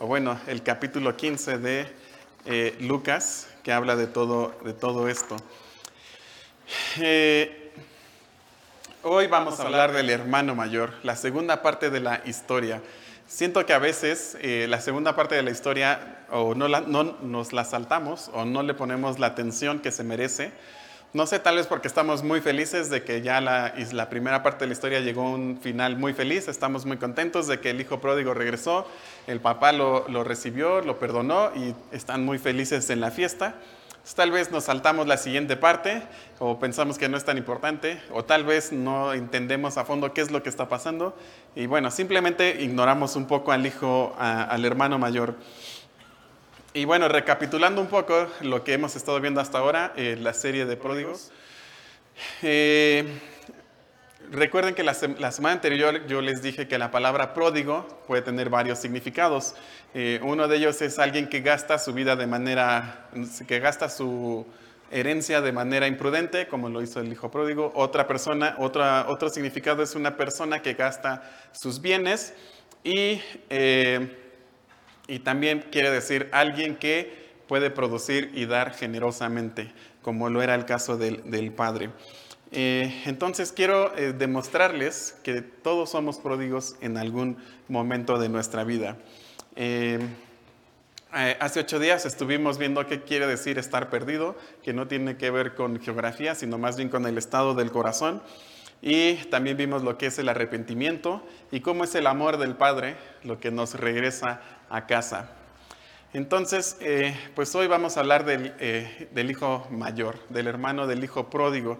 o bueno, el capítulo 15 de eh, Lucas, que habla de todo, de todo esto. Eh, hoy vamos a hablar del hermano mayor, la segunda parte de la historia. Siento que a veces eh, la segunda parte de la historia o no, no nos la saltamos o no le ponemos la atención que se merece no sé, tal vez porque estamos muy felices de que ya la, la, primera parte de la historia llegó a un final muy feliz, estamos muy contentos de que el hijo pródigo regresó, el papá lo, lo recibió, lo perdonó y están muy felices en la fiesta. tal vez nos saltamos la siguiente parte o pensamos que no es tan importante o tal vez no entendemos a fondo qué es lo que está pasando y bueno, simplemente ignoramos un poco al hijo, al hermano mayor. Y bueno, recapitulando un poco lo que hemos estado viendo hasta ahora, eh, la serie de pródigos. Eh, recuerden que la, semana anterior yo les dije que la palabra pródigo puede tener varios significados. Eh, uno de ellos es alguien que gasta su vida de manera, que gasta su herencia de manera imprudente, como lo hizo el hijo pródigo. Otra persona, otra, otro significado es una persona que gasta sus bienes y y también quiere decir alguien que puede producir y dar generosamente, como lo era el caso del, Padre. Eh, entonces quiero eh, demostrarles que todos somos pródigos en algún momento de nuestra vida. Eh, hace ocho días estuvimos viendo qué quiere decir estar perdido, que no tiene que ver con geografía, sino más bien con el estado del corazón. Y también vimos lo que es el arrepentimiento y cómo es el amor del Padre lo que nos regresa a casa. Entonces, eh, pues hoy vamos a hablar del, eh, hijo mayor, del hermano del hijo pródigo.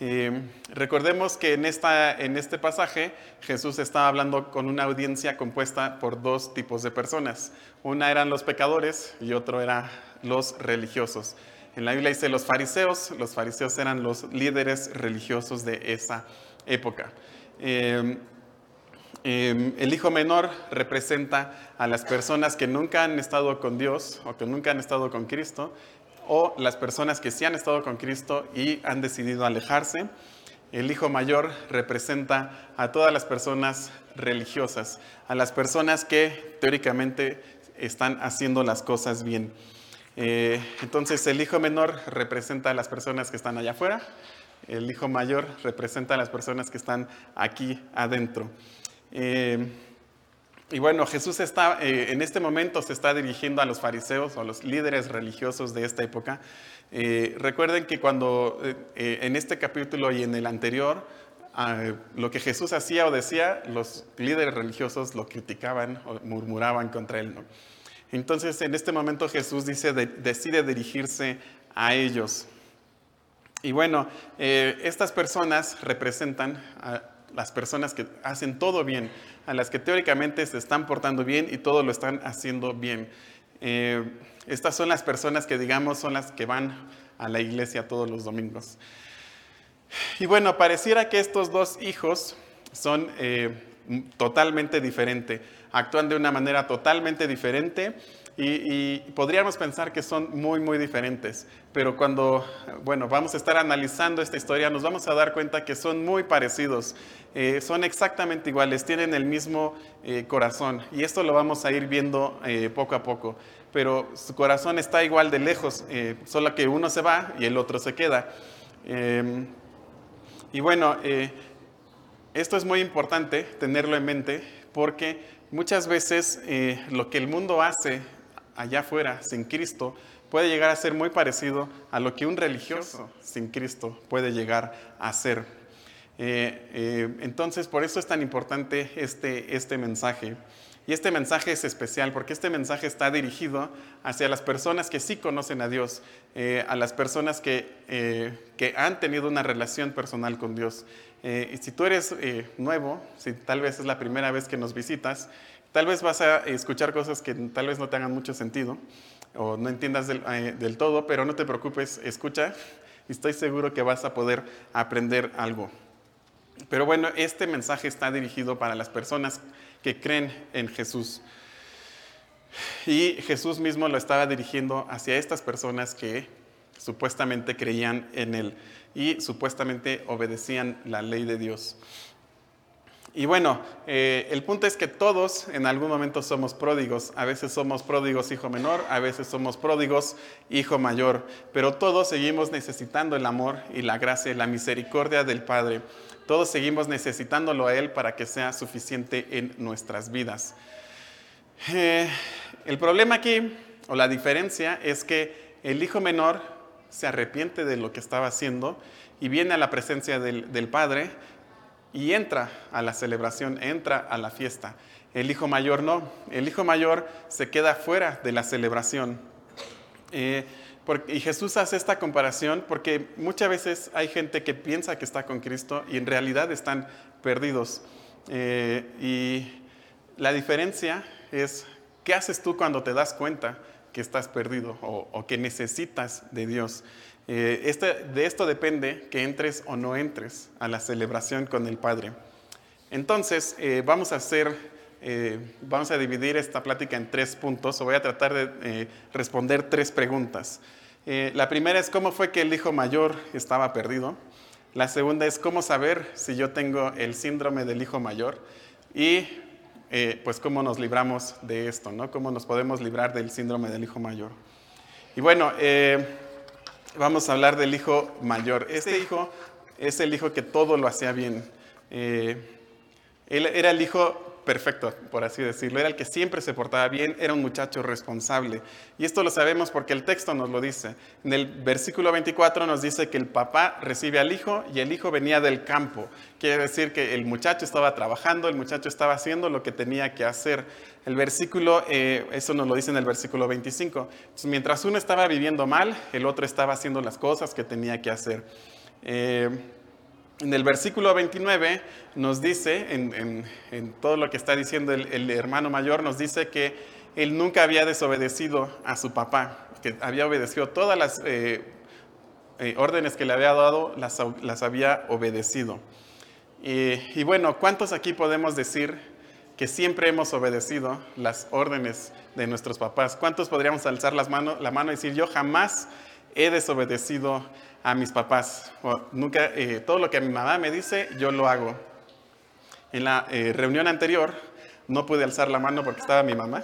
Eh, recordemos que en, esta, en este pasaje Jesús estaba hablando con una audiencia compuesta por dos tipos de personas. Una eran los pecadores y otro eran los religiosos. En la Biblia dice los fariseos, los fariseos eran los líderes religiosos de esa época. Em, em, el hijo menor representa a las personas que nunca han estado con Dios o que nunca han estado con Cristo, o las personas que sí han estado con Cristo y han decidido alejarse. El hijo mayor representa a todas las personas religiosas, a las personas que teóricamente están haciendo las cosas bien. Eh, entonces el hijo menor representa a las personas que están allá afuera, el hijo mayor representa a las personas que están aquí adentro. Eh, y bueno, Jesús está, eh, en este momento se está dirigiendo a los fariseos o a los líderes religiosos de esta época. recuerden que cuando en este capítulo y en el anterior, lo que Jesús hacía o decía, los líderes religiosos lo criticaban o murmuraban contra él. Entonces en este momento Jesús dice, decide dirigirse a ellos. Y bueno, eh, estas personas representan a las personas que hacen todo bien, a las que teóricamente se están portando bien y todo lo están haciendo bien. Eh, estas son las personas que digamos son las que van a la iglesia todos los domingos. Y bueno, pareciera que estos dos hijos son eh, totalmente diferentes actúan de una manera totalmente diferente y, podríamos pensar que son muy, muy diferentes. Pero cuando, bueno, vamos a estar analizando esta historia, nos vamos a dar cuenta que son muy parecidos, eh, son exactamente iguales, tienen el mismo eh, corazón. Y esto lo vamos a ir viendo eh, poco a poco. Pero su corazón está igual de lejos, solo que uno se va y el otro se queda. Em, y bueno, esto es muy importante tenerlo en mente porque Muchas veces eh, lo que el mundo hace allá afuera sin Cristo puede llegar a ser muy parecido a lo que un religioso sin Cristo puede llegar a ser. Eh, eh, entonces, por eso es tan importante este, este mensaje. Y este mensaje es especial porque este mensaje está dirigido hacia las personas que sí conocen a Dios, a las personas que, que han tenido una relación personal con Dios. Eh, y si tú eres eh, nuevo, si tal vez es la primera vez que nos visitas, tal vez vas a escuchar cosas que tal vez no te hagan mucho sentido o no entiendas del, eh, del todo, pero no te preocupes, escucha y estoy seguro que vas a poder aprender algo. Pero bueno, este mensaje está dirigido para las personas que creen en Jesús. Y Jesús mismo lo estaba dirigiendo hacia estas personas que supuestamente creían en Él y supuestamente obedecían la ley de Dios. Y bueno, eh, el punto es que todos en algún momento somos pródigos. A veces somos pródigos hijo menor, a veces somos pródigos hijo mayor, pero todos seguimos necesitando el amor y la gracia y la misericordia del Padre. Todos seguimos necesitándolo a Él para que sea suficiente en nuestras vidas. Eh, el problema aquí, o la diferencia, es que el hijo menor se arrepiente de lo que estaba haciendo y viene a la presencia del, del Padre y entra a la celebración, entra a la fiesta. El hijo mayor no, el hijo mayor se queda fuera de la celebración. Eh, y Jesús hace esta comparación porque muchas veces hay gente que piensa que está con Cristo y en realidad están perdidos. Eh, y la diferencia es, ¿qué haces tú cuando te das cuenta que estás perdido o que necesitas de Dios? Eh, este, de esto depende que entres o no entres a la celebración con el Padre. Entonces, eh, vamos a hacer, eh, vamos a dividir esta plática en tres puntos, o voy a tratar de responder tres preguntas. la primera es cómo fue que el hijo mayor estaba perdido. La segunda es cómo saber si yo tengo el síndrome del hijo mayor. Y pues cómo nos libramos de esto, ¿no? Cómo nos podemos librar del síndrome del hijo mayor. Y bueno, vamos a hablar del hijo mayor. Este hijo es el hijo que todo lo hacía bien. Eh, él era el hijo perfecto, por así decirlo. Era el que siempre se portaba bien, era un muchacho responsable. Y esto lo sabemos porque el texto nos lo dice. En el versículo 24 nos dice que el papá recibe al hijo y el hijo venía del campo. Quiere decir que el muchacho estaba trabajando, el muchacho estaba haciendo lo que tenía que hacer. El versículo, eh, eso nos lo dice en el versículo 25. mientras uno estaba viviendo mal, el otro estaba haciendo las cosas que tenía que hacer. Eh, en el versículo 29 nos dice, en, todo lo que está diciendo el, hermano mayor, nos dice que él nunca había desobedecido a su papá, que había obedecido todas las eh, eh, órdenes que le había dado, las, había obedecido. Y, bueno, ¿cuántos aquí podemos decir que siempre hemos obedecido las órdenes de nuestros papás? ¿Cuántos podríamos alzar las manos, la mano y decir, yo jamás he desobedecido a mis papás. nunca, eh, todo lo que mi mamá me dice, yo lo hago. En la eh, reunión anterior no pude alzar la mano porque estaba mi mamá,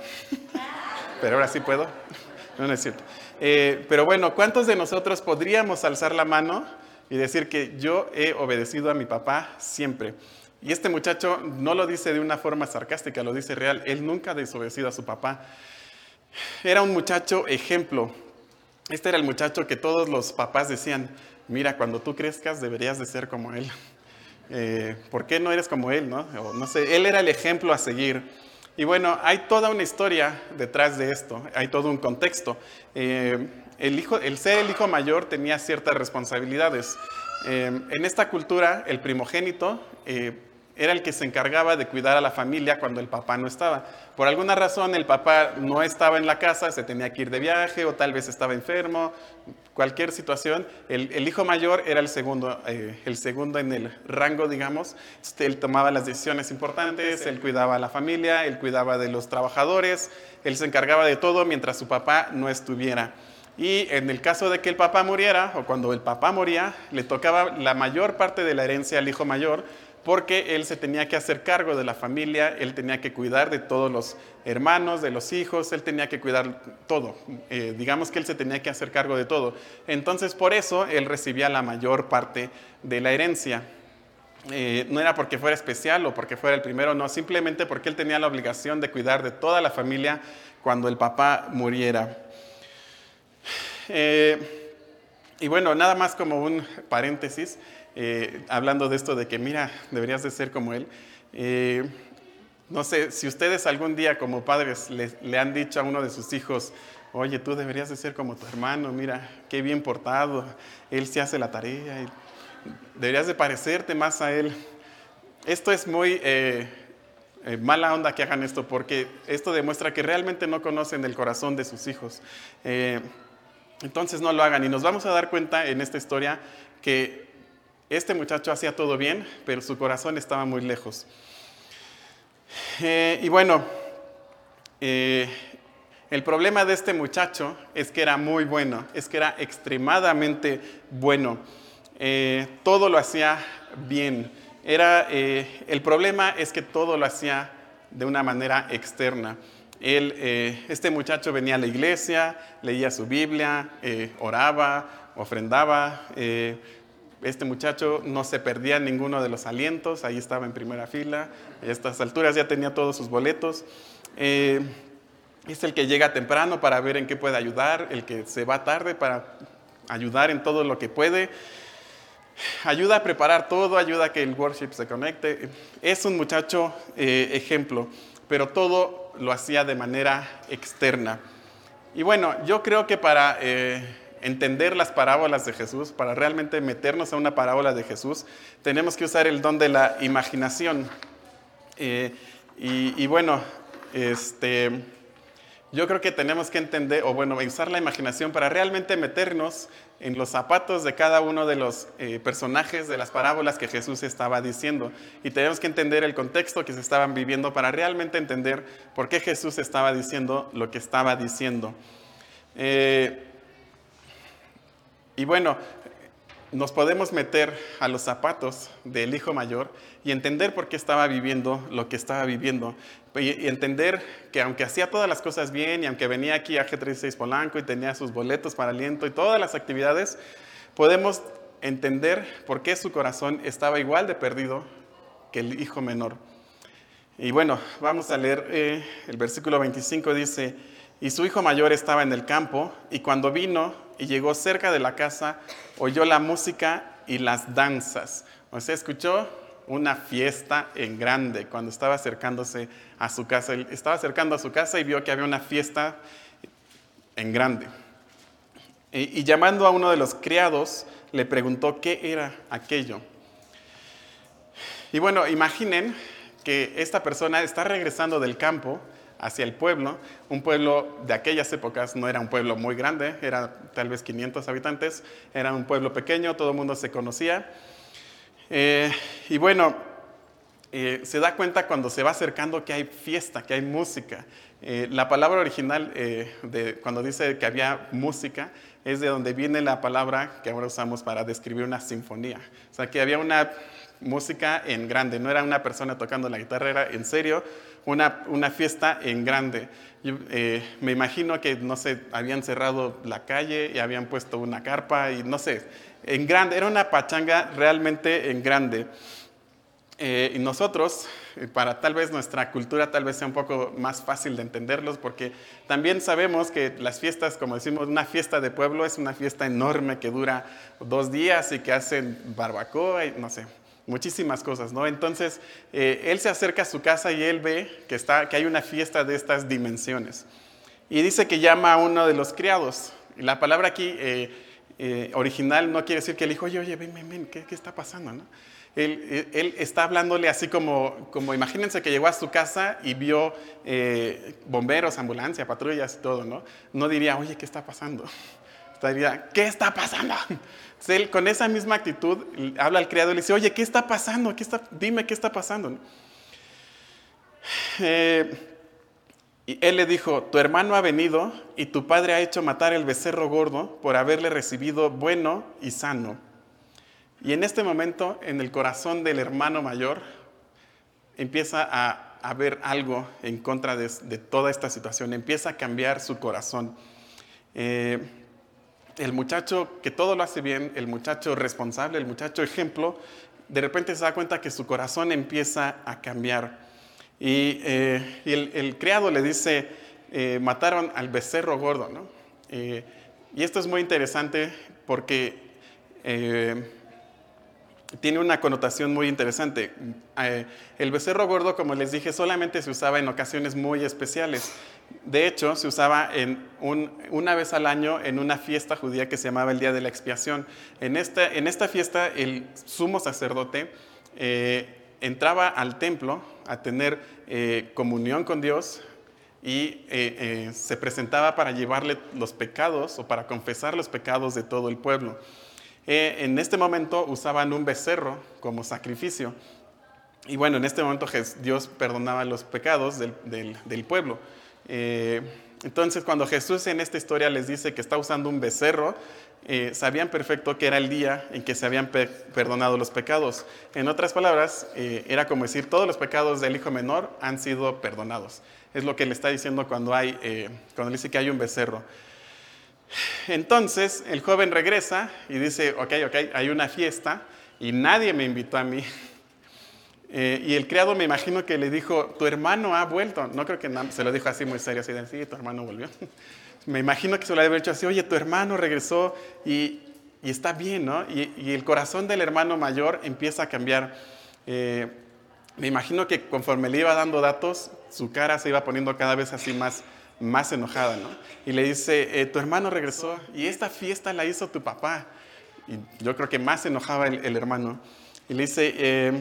pero ahora sí puedo. No, no es cierto. Eh, pero bueno, ¿cuántos de nosotros podríamos alzar la mano y decir que yo he obedecido a mi papá siempre? Y este muchacho no lo dice de una forma sarcástica, lo dice real. Él nunca ha desobedecido a su papá. Era un muchacho ejemplo, este era el muchacho que todos los papás decían, mira, cuando tú crezcas deberías de ser como él. Eh, ¿Por qué no eres como él? No? no sé, él era el ejemplo a seguir. Y bueno, hay toda una historia detrás de esto, hay todo un contexto. Eh, el, hijo, el ser el hijo mayor tenía ciertas responsabilidades. Eh, en esta cultura, el primogénito era el que se encargaba de cuidar a la familia cuando el papá no estaba. Por alguna razón el papá no estaba en la casa, se tenía que ir de viaje o tal vez estaba enfermo, cualquier situación. El, hijo mayor era el segundo, eh, el segundo en el rango, digamos. Este, él tomaba las decisiones importantes, él cuidaba a la familia, él cuidaba de los trabajadores, él se encargaba de todo mientras su papá no estuviera. Y en el caso de que el papá muriera, o cuando el papá moría, le tocaba la mayor parte de la herencia al hijo mayor, porque él se tenía que hacer cargo de la familia, él tenía que cuidar de todos los hermanos, de los hijos, él tenía que cuidar todo. Eh, digamos que él se tenía que hacer cargo de todo. Entonces por eso él recibía la mayor parte de la herencia. Eh, no era porque fuera especial o porque fuera el primero, no, simplemente porque él tenía la obligación de cuidar de toda la familia cuando el papá muriera. Eh, y bueno, nada más como un paréntesis. Eh, hablando de esto de que, mira, deberías de ser como él. Eh, no sé, si ustedes algún día como padres le, han dicho a uno de sus hijos, oye, tú deberías de ser como tu hermano, mira, qué bien portado, él se hace la tarea, deberías de parecerte más a él. Esto es muy eh, mala onda que hagan esto, porque esto demuestra que realmente no conocen el corazón de sus hijos. entonces no lo hagan y nos vamos a dar cuenta en esta historia que este muchacho hacía todo bien, pero su corazón estaba muy lejos. Eh, y bueno, eh, el problema de este muchacho es que era muy bueno, es que era extremadamente bueno. Eh, todo lo hacía bien. Era, el problema es que todo lo hacía de una manera externa. Él, este muchacho venía a la iglesia, leía su Biblia, oraba, ofrendaba. Este muchacho no se perdía ninguno de los alientos, ahí estaba en primera fila. A estas alturas ya tenía todos sus boletos. es el que llega temprano para ver en qué puede ayudar, el que se va tarde para ayudar en todo lo que puede ayuda a preparar todo, ayuda a que el worship se conecte. Es un muchacho eh, ejemplo, pero todo lo hacía de manera externa. Y bueno, yo creo que para eh, entender las parábolas de Jesús, para realmente meternos a una parábola de Jesús, tenemos que usar el don de la imaginación. Eh, y, bueno, este yo creo que tenemos que entender, o bueno, usar la imaginación para realmente meternos en los zapatos de cada uno de los eh, personajes de las parábolas que Jesús estaba diciendo. Y tenemos que entender el contexto que se estaban viviendo para realmente entender por qué Jesús estaba diciendo lo que estaba diciendo. Eh, y bueno, nos podemos meter a los zapatos del hijo mayor y entender por qué estaba viviendo lo que estaba viviendo. Y, entender que aunque hacía todas las cosas bien y aunque venía aquí a G36 Polanco y tenía sus boletos para aliento y todas las actividades, podemos entender por qué su corazón estaba igual de perdido que el hijo menor. Y bueno, vamos a leer eh, el versículo 25, dice, y su hijo mayor estaba en el campo y cuando vino y llegó cerca de la casa, oyó la música y las danzas. O sea, escuchó una fiesta en grande cuando estaba acercándose a su casa. Estaba acercando a su casa y vio que había una fiesta en grande. Y llamando a uno de los criados, le preguntó qué era aquello. Y bueno, imaginen que esta persona está regresando del campo hacia el pueblo. Un pueblo de aquellas épocas no era un pueblo muy grande, era tal vez 500 habitantes, era un pueblo pequeño, todo el mundo se conocía. Eh, y bueno, eh, se da cuenta cuando se va acercando que hay fiesta, que hay música. Eh, la palabra original de cuando dice que había música es de donde viene la palabra que ahora usamos para describir una sinfonía. O sea, que había una música en grande, no era una persona tocando la guitarra, era en serio una, una fiesta en grande. me imagino que, no sé, habían cerrado la calle y habían puesto una carpa y no sé, en grande, era una pachanga realmente en grande. Eh, y nosotros, eh, para tal vez nuestra cultura tal vez sea un poco más fácil de entenderlos, porque también sabemos que las fiestas, como decimos, una fiesta de pueblo es una fiesta enorme que dura dos días y que hacen barbacoa y no sé, muchísimas cosas, ¿no? Entonces, eh, él se acerca a su casa y él ve que, está, que hay una fiesta de estas dimensiones. Y dice que llama a uno de los criados. La palabra aquí eh, original no quiere decir que él dijo, oye, oye, ven, ven, ven, ¿qué, está pasando? ¿no? Él, está hablándole así como, como, imagínense que llegó a su casa y vio eh, bomberos, ambulancia, patrullas y todo, ¿no? No diría, oye, ¿qué está pasando? Diría, ¿qué está pasando? Entonces, él con esa misma actitud habla al criado y le dice, oye, ¿qué está pasando? ¿Qué está, dime qué está pasando. Eh, y él le dijo, tu hermano ha venido y tu padre ha hecho matar el becerro gordo por haberle recibido bueno y sano. Y en este momento, en el corazón del hermano mayor, empieza a haber algo en contra de, toda esta situación, empieza a cambiar su corazón. Eh, el muchacho que todo lo hace bien, el muchacho responsable, el muchacho ejemplo, de repente se da cuenta que su corazón empieza a cambiar. Y, eh, el, criado le dice, eh, mataron al becerro gordo. Eh, y esto es muy interesante porque tiene una connotación muy interesante. el becerro gordo, como les dije, solamente se usaba en ocasiones muy especiales. De hecho, se usaba en una vez al año en una fiesta judía que se llamaba el Día de la Expiación. En esta, en esta fiesta, el sumo sacerdote entraba al templo a tener eh, comunión con Dios y eh, eh, se presentaba para llevarle los pecados o para confesar los pecados de todo el pueblo. en este momento usaban un becerro como sacrificio. Y bueno, en este momento Dios perdonaba los pecados del, pueblo. Entonces, cuando Jesús en esta historia les dice que está usando un becerro, eh, sabían perfecto que era el día en que se habían perdonado los pecados. En otras palabras, eh, era como decir, todos los pecados del hijo menor han sido perdonados. Es lo que le está diciendo cuando, eh, cuando dice que hay un becerro. Entonces, el joven regresa y dice, ok, ok, hay una fiesta y nadie me invitó a mí. Y el criado me imagino que le dijo, tu hermano ha vuelto. No creo que se lo dijo así muy serio, así de, sí, tu hermano volvió. me imagino que se lo había dicho así, oye, tu hermano regresó y, está bien, ¿no? Y, el corazón del hermano mayor empieza a cambiar. Eh, me imagino que conforme le iba dando datos, su cara se iba poniendo cada vez así más, más enojada, ¿no? Y le dice, eh, tu hermano regresó y esta fiesta la hizo tu papá. Y yo creo que más enojaba el, hermano. Y le dice, eh,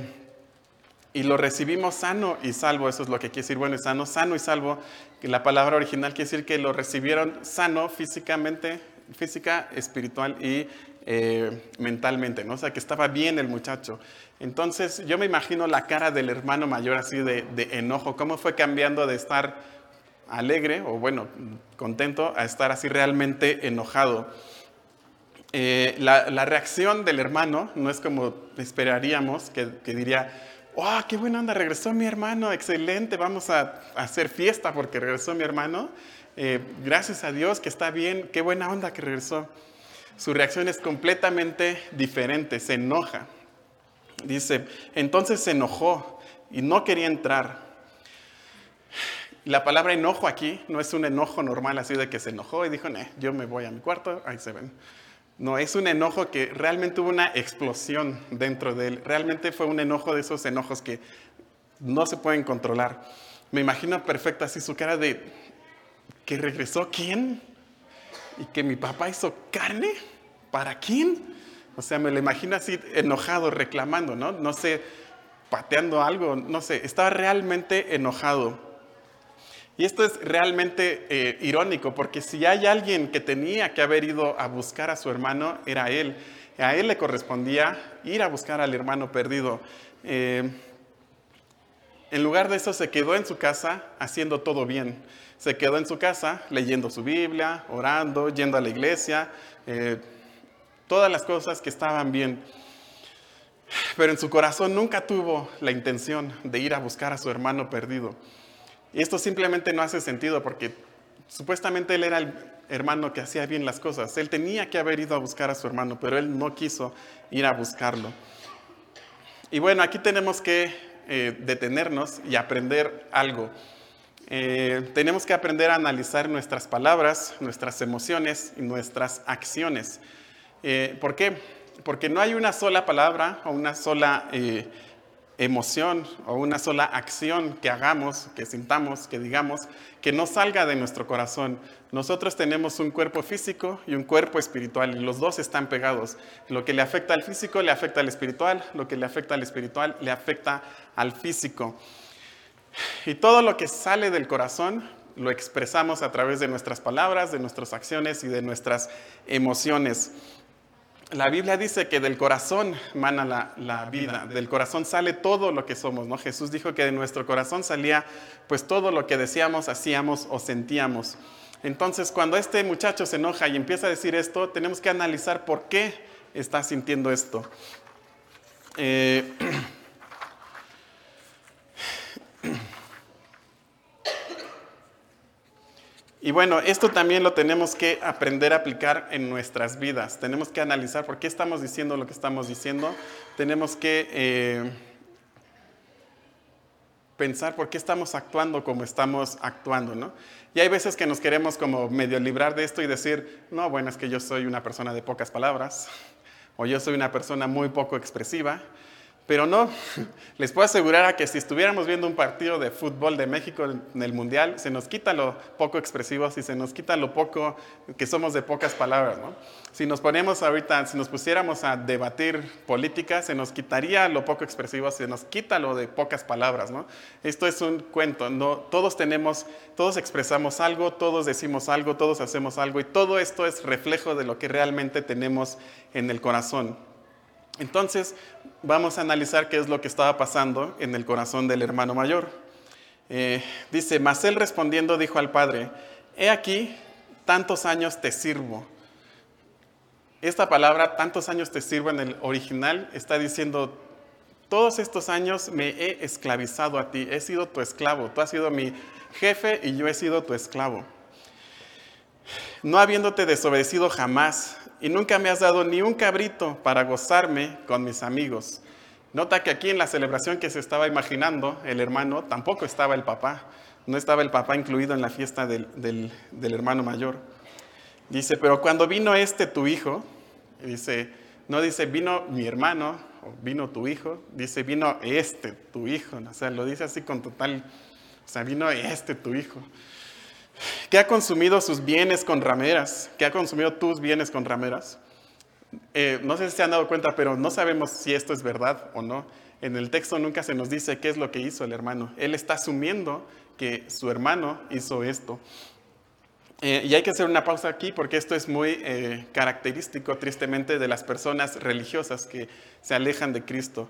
y lo recibimos sano y salvo, eso es lo que quiere decir bueno y sano, sano y salvo, la palabra original quiere decir que lo recibieron sano físicamente, física, espiritual y eh, mentalmente, ¿no? O sea, que estaba bien el muchacho. Entonces, yo me imagino la cara del hermano mayor así de, enojo, cómo fue cambiando de estar alegre o bueno, contento a estar así realmente enojado. Eh, la, reacción del hermano no es como esperaríamos, que diría, ¡Wow! ¡Qué buena onda! Regresó mi hermano, excelente, vamos a, hacer fiesta porque regresó mi hermano. Eh, gracias a Dios que está bien, qué buena onda que regresó. Su reacción es completamente diferente, se enoja. Dice, entonces se enojó y no quería entrar. La palabra enojo aquí no es un enojo normal así de que se enojó y dijo, yo me voy a mi cuarto, ahí se ven. No, es un enojo que realmente hubo una explosión dentro de él. Realmente fue un enojo de esos enojos que no se pueden controlar. Me imagino perfecto así su cara de que regresó quién y que mi papá hizo carne para quién. O sea, me lo imagino así enojado, reclamando, ¿no? No sé, pateando algo, no sé, estaba realmente enojado. Y esto es realmente eh, irónico, porque si hay alguien que tenía que haber ido a buscar a su hermano, era él. A él le correspondía ir a buscar al hermano perdido. Eh, en lugar de eso, se quedó en su casa haciendo todo bien. Se quedó en su casa leyendo su Biblia, orando, yendo a la iglesia, eh, todas las cosas que estaban bien. Pero en su corazón nunca tuvo la intención de ir a buscar a su hermano perdido. Esto simplemente no hace sentido porque supuestamente él era el hermano que hacía bien las cosas. Él tenía que haber ido a buscar a su hermano, pero él no quiso ir a buscarlo. Y bueno, aquí tenemos que eh, detenernos y aprender algo. Eh, tenemos que aprender a analizar nuestras palabras, nuestras emociones y nuestras acciones. Eh, ¿Por qué? Porque no hay una sola palabra o una sola emoción o una sola acción que hagamos, que sintamos, que digamos, que no salga de nuestro corazón. Nosotros tenemos un cuerpo físico y un cuerpo espiritual y los dos están pegados. Lo que le afecta al físico le afecta al espiritual, lo que le afecta al espiritual le afecta al físico. Y todo lo que sale del corazón lo expresamos a través de nuestras palabras, de nuestras acciones y de nuestras emociones. La Biblia dice que del corazón mana la, vida, del corazón sale todo lo que somos, ¿no? Jesús dijo que de nuestro corazón salía pues todo lo que decíamos, hacíamos o sentíamos. Entonces, cuando este muchacho se enoja y empieza a decir esto, tenemos que analizar por qué está sintiendo esto. Eh, Y bueno, esto también lo tenemos que aprender a aplicar en nuestras vidas. Tenemos que analizar por qué estamos diciendo lo que estamos diciendo. Tenemos que eh, pensar por qué estamos actuando como estamos actuando, ¿no? Y hay veces que nos queremos como medio librar de esto y decir, no, bueno, es que yo soy una persona de pocas palabras, o yo soy una persona muy poco expresiva, pero no, les puedo asegurar a que si estuviéramos viendo un partido de fútbol de México en el Mundial, se nos quita lo poco expresivos y se nos quita lo poco que somos de pocas palabras. ¿no? Si nos ponemos ahorita, si nos pusiéramos a debatir política, se nos quitaría lo poco expresivo, se nos quita lo de pocas palabras. ¿no? Esto es un cuento, ¿no? todos tenemos, todos expresamos algo, todos decimos algo, todos hacemos algo y todo esto es reflejo de lo que realmente tenemos en el corazón. Entonces, vamos a analizar qué es lo que estaba pasando en el corazón del hermano mayor. Eh, dice, mas él respondiendo dijo al padre, he aquí, tantos años te sirvo. Esta palabra, tantos años te sirvo en el original, está diciendo, todos estos años me he esclavizado a ti, he sido tu esclavo, tú has sido mi jefe y yo he sido tu esclavo. No habiéndote desobedecido jamás, y nunca me has dado ni un cabrito para gozarme con mis amigos. Nota que aquí en la celebración que se estaba imaginando el hermano, tampoco estaba el papá, no estaba el papá incluido en la fiesta del, del hermano mayor. Dice, pero cuando vino este tu hijo, dice, no dice vino mi hermano o vino tu hijo, dice vino este tu hijo, o sea, lo dice así con total, o sea, vino este tu hijo que ha consumido sus bienes con rameras, que ha consumido tus bienes con rameras. Eh, no sé si se han dado cuenta, pero no sabemos si esto es verdad o no. En el texto nunca se nos dice qué es lo que hizo el hermano. Él está asumiendo que su hermano hizo esto. Eh, y hay que hacer una pausa aquí porque esto es muy eh, característico, tristemente, de las personas religiosas que se alejan de Cristo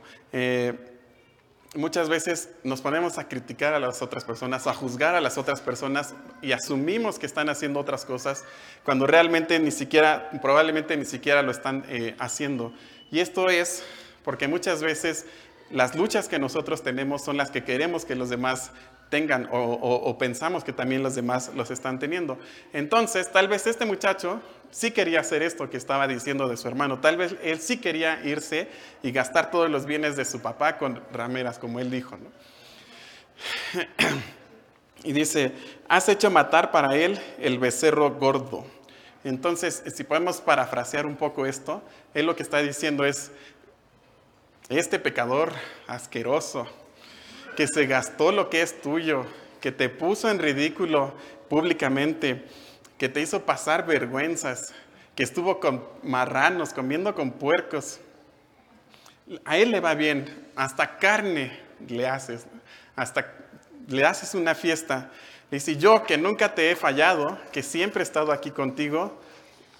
muchas veces nos ponemos a criticar a las otras personas, a juzgar a las otras personas y asumimos que están haciendo otras cosas cuando realmente ni siquiera, probablemente ni siquiera lo están eh, haciendo. Y esto es porque muchas veces las luchas que nosotros tenemos son las que queremos que los demás tengan o, pensamos que también los demás los están teniendo. Entonces, tal vez este muchacho sí quería hacer esto que estaba diciendo de su hermano. Tal vez él sí quería irse y gastar todos los bienes de su papá con rameras, como él dijo. Y dice, has hecho matar para él el becerro gordo. Entonces, si podemos parafrasear un poco esto, él lo que está diciendo es, este pecador asqueroso, que se gastó lo que es tuyo, que te puso en ridículo públicamente, que te hizo pasar vergüenzas, que estuvo con marranos, comiendo con puercos. A él le va bien, hasta carne le haces, hasta le haces una fiesta. Y si yo que nunca te he fallado, que siempre he estado aquí contigo,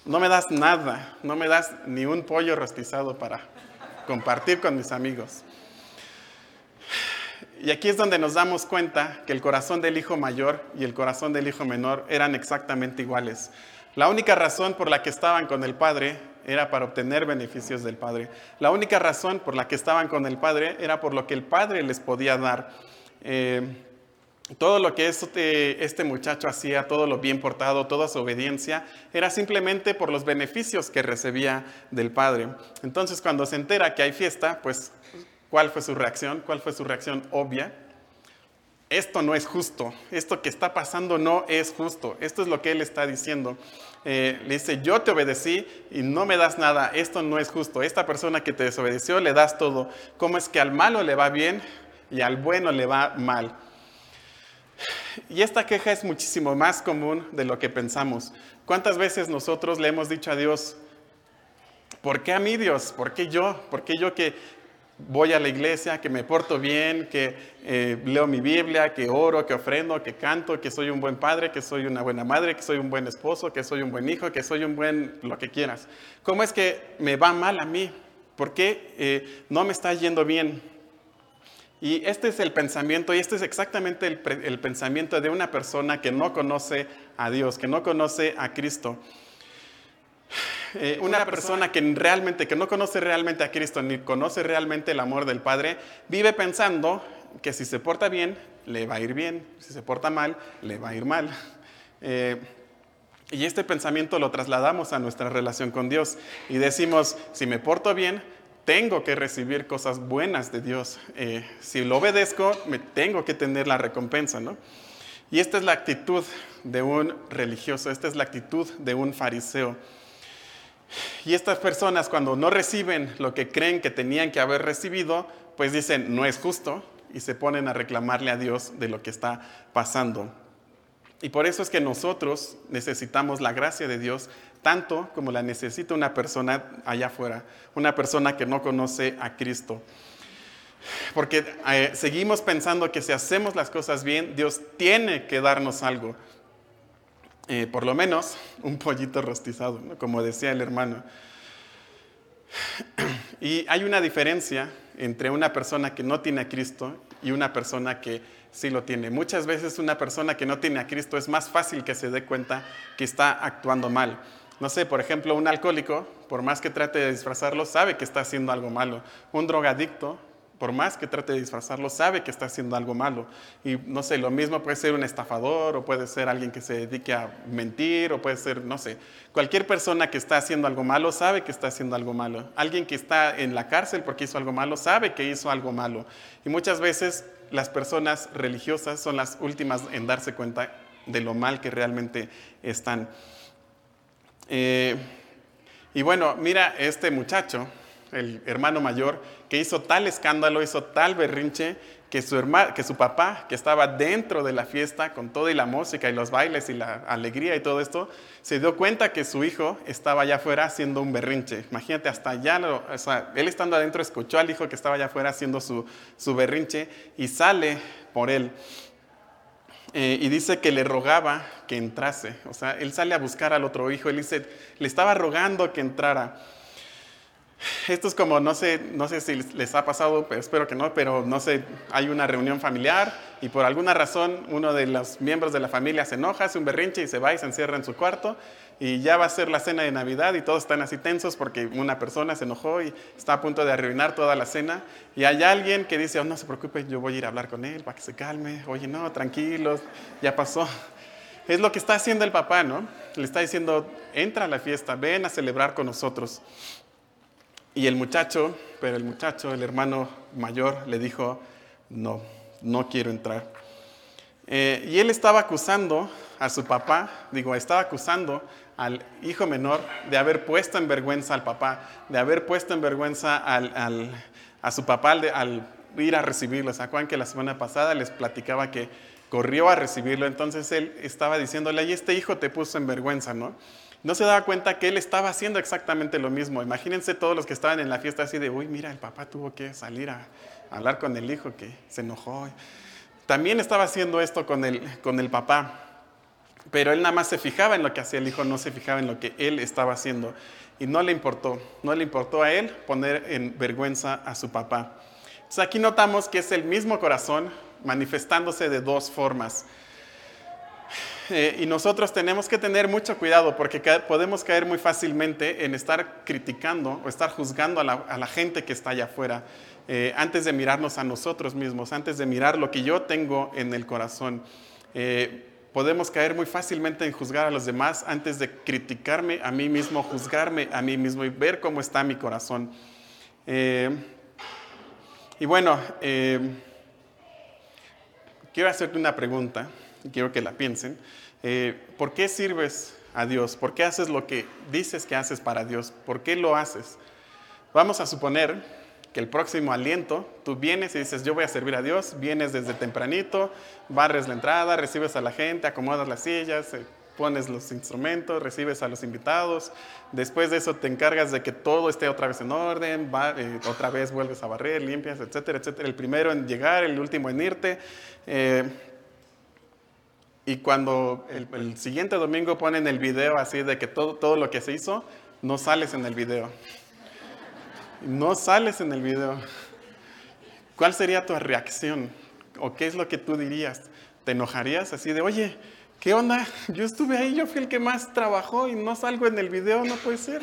no me das nada, no me das ni un pollo rostizado para compartir con mis amigos. Y aquí es donde nos damos cuenta que el corazón del hijo mayor y el corazón del hijo menor eran exactamente iguales. La única razón por la que estaban con el padre era para obtener beneficios del padre. La única razón por la que estaban con el padre era por lo que el padre les podía dar. Eh, todo lo que este, este muchacho hacía, todo lo bien portado, toda su obediencia, era simplemente por los beneficios que recibía del padre. Entonces, cuando se entera que hay fiesta, pues ¿Cuál fue su reacción? ¿Cuál fue su reacción obvia? Esto no es justo, esto que está pasando no es justo, esto es lo que él está diciendo. Eh, le dice, yo te obedecí y no me das nada, esto no es justo, esta persona que te desobedeció le das todo. ¿Cómo es que al malo le va bien y al bueno le va mal? Y esta queja es muchísimo más común de lo que pensamos. ¿Cuántas veces nosotros le hemos dicho a Dios, ¿por qué a mí Dios? ¿Por qué yo? ¿Por qué yo que voy a la iglesia, que me porto bien, que eh, leo mi Biblia, que oro, que ofrendo, que canto, que soy un buen padre, que soy una buena madre, que soy un buen esposo, que soy un buen hijo, que soy un buen lo que quieras. ¿Cómo es que me va mal a mí? ¿Por qué eh, no me está yendo bien? Y este es el pensamiento, y este es exactamente el, el pensamiento de una persona que no conoce a Dios, que no conoce a Cristo. Eh, una persona que realmente, que no conoce realmente a Cristo, ni conoce realmente el amor del Padre, vive pensando que si se porta bien, le va a ir bien, si se porta mal, le va a ir mal. Eh, y este pensamiento lo trasladamos a nuestra relación con Dios y decimos, si me porto bien, tengo que recibir cosas buenas de Dios. Eh, si lo obedezco, me tengo que tener la recompensa, ¿no? Y esta es la actitud de un religioso, esta es la actitud de un fariseo. Y estas personas cuando no reciben lo que creen que tenían que haber recibido, pues dicen, no es justo, y se ponen a reclamarle a Dios de lo que está pasando. Y por eso es que nosotros necesitamos la gracia de Dios tanto como la necesita una persona allá afuera, una persona que no conoce a Cristo. Porque eh, seguimos pensando que si hacemos las cosas bien, Dios tiene que darnos algo. Eh, por lo menos un pollito rostizado, como decía el hermano. Y hay una diferencia entre una persona que no tiene a Cristo y una persona que sí lo tiene. Muchas veces una persona que no tiene a Cristo es más fácil que se dé cuenta que está actuando mal. No sé, por ejemplo, un alcohólico, por más que trate de disfrazarlo, sabe que está haciendo algo malo. Un drogadicto, por más que trate de disfrazarlo, sabe que está haciendo algo malo. Y no sé, lo mismo puede ser un estafador o puede ser alguien que se dedique a mentir o puede ser, no sé, cualquier persona que está haciendo algo malo sabe que está haciendo algo malo. Alguien que está en la cárcel porque hizo algo malo sabe que hizo algo malo. Y muchas veces las personas religiosas son las últimas en darse cuenta de lo mal que realmente están. Eh, y bueno, mira este muchacho, el hermano mayor, que hizo tal escándalo, hizo tal berrinche, que su, que su papá, que estaba dentro de la fiesta con toda y la música y los bailes y la alegría y todo esto, se dio cuenta que su hijo estaba allá afuera haciendo un berrinche. Imagínate, hasta allá, o sea, él estando adentro escuchó al hijo que estaba allá afuera haciendo su, su berrinche y sale por él. Eh, y dice que le rogaba que entrase. O sea, él sale a buscar al otro hijo. Él dice, le estaba rogando que entrara. Esto es como, no sé, no sé si les ha pasado, pero espero que no, pero no sé, hay una reunión familiar y por alguna razón uno de los miembros de la familia se enoja, hace un berrinche y se va y se encierra en su cuarto y ya va a ser la cena de Navidad y todos están así tensos porque una persona se enojó y está a punto de arruinar toda la cena y hay alguien que dice, oh, no se preocupe, yo voy a ir a hablar con él para que se calme, oye, no, tranquilos, ya pasó. Es lo que está haciendo el papá, ¿no? Le está diciendo, entra a la fiesta, ven a celebrar con nosotros. Y el muchacho, pero el muchacho, el hermano mayor, le dijo, no, no quiero entrar. Eh, y él estaba acusando a su papá, digo, estaba acusando al hijo menor de haber puesto en vergüenza al papá, de haber puesto en vergüenza al, a su papá al, ir a recibirlo. ¿Se acuerdan que la semana pasada les platicaba que corrió a recibirlo? Entonces él estaba diciéndole, y este hijo te puso en vergüenza, ¿no? No se daba cuenta que él estaba haciendo exactamente lo mismo. Imagínense todos los que estaban en la fiesta así de, uy, mira, el papá tuvo que salir a, hablar con el hijo que se enojó. También estaba haciendo esto con el, con el papá. Pero él nada más se fijaba en lo que hacía el hijo, no se fijaba en lo que él estaba haciendo. Y no le importó, no le importó a él poner en vergüenza a su papá. Entonces aquí notamos que es el mismo corazón manifestándose de dos formas. Eh, y nosotros tenemos que tener mucho cuidado porque podemos caer muy fácilmente en estar criticando o estar juzgando a la, gente que está allá afuera eh, antes de mirarnos a nosotros mismos, antes de mirar lo que yo tengo en el corazón. Eh, podemos caer muy fácilmente en juzgar a los demás antes de criticarme a mí mismo, juzgarme a mí mismo y ver cómo está mi corazón. Y bueno, quiero hacerte una pregunta, quiero que la piensen. Eh, ¿Por qué sirves a Dios? ¿Por qué haces lo que dices que haces para Dios? ¿Por qué lo haces? Vamos a suponer que el próximo aliento, tú vienes y dices, yo voy a servir a Dios, vienes desde tempranito, barres la entrada, recibes a la gente, acomodas las sillas, eh, pones los instrumentos, recibes a los invitados, después de eso te encargas de que todo esté otra vez en orden, eh, otra vez vuelves a barrer, limpias, etcétera, etcétera. El primero en llegar, el último en irte. Y cuando el, el, siguiente domingo ponen el video así de que todo, todo lo que se hizo, no sales en el video. No sales en el video. ¿Cuál sería tu reacción? ¿O qué es lo que tú dirías? ¿Te enojarías así de, oye, ¿qué onda? Yo estuve ahí, yo fui el que más trabajó y no salgo en el video, no puede ser.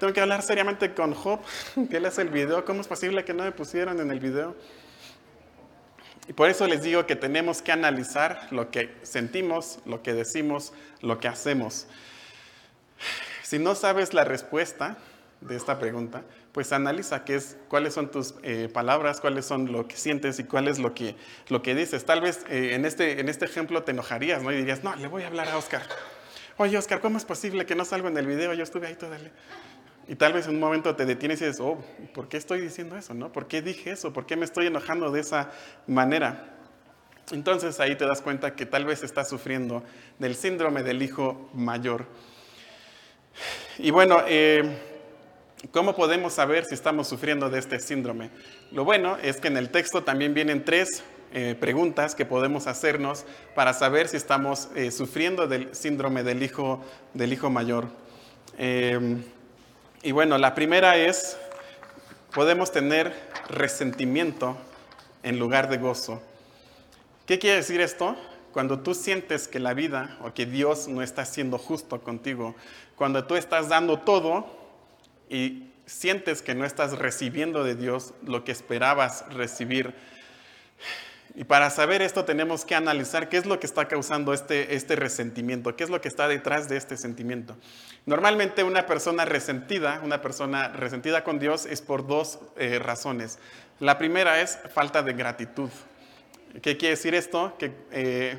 Tengo que hablar seriamente con Job, que él hace el video. ¿Cómo es posible que no me pusieran en el video? Y por eso les digo que tenemos que analizar lo que sentimos, lo que decimos, lo que hacemos. Si no sabes la respuesta de esta pregunta, pues analiza qué es, cuáles son tus eh, palabras, cuáles son lo que sientes y cuál es lo que, lo que dices. Tal vez eh, en, este, en este ejemplo te enojarías, ¿no? Y dirías, no, le voy a hablar a Oscar. Oye, Oscar, ¿cómo es posible que no salgo en el video? Yo estuve ahí todavía. Y tal vez en un momento te detienes y dices, oh, ¿por qué estoy diciendo eso? ¿no? ¿Por qué dije eso? ¿Por qué me estoy enojando de esa manera? Entonces ahí te das cuenta que tal vez estás sufriendo del síndrome del hijo mayor. Y bueno, eh, ¿Cómo podemos saber si estamos sufriendo de este síndrome? Lo bueno es que en el texto también vienen tres eh, preguntas que podemos hacernos para saber si estamos eh, sufriendo del síndrome del hijo, del hijo mayor. Y bueno, la primera es, podemos tener resentimiento en lugar de gozo. ¿Qué quiere decir esto? Cuando tú sientes que la vida o que Dios no está siendo justo contigo, cuando tú estás dando todo y sientes que no estás recibiendo de Dios lo que esperabas recibir. Y para saber esto tenemos que analizar qué es lo que está causando este, este resentimiento, qué es lo que está detrás de este sentimiento. Normalmente una persona resentida, una persona resentida con Dios es por dos eh, razones. La primera es falta de gratitud. ¿Qué quiere decir esto? Que eh,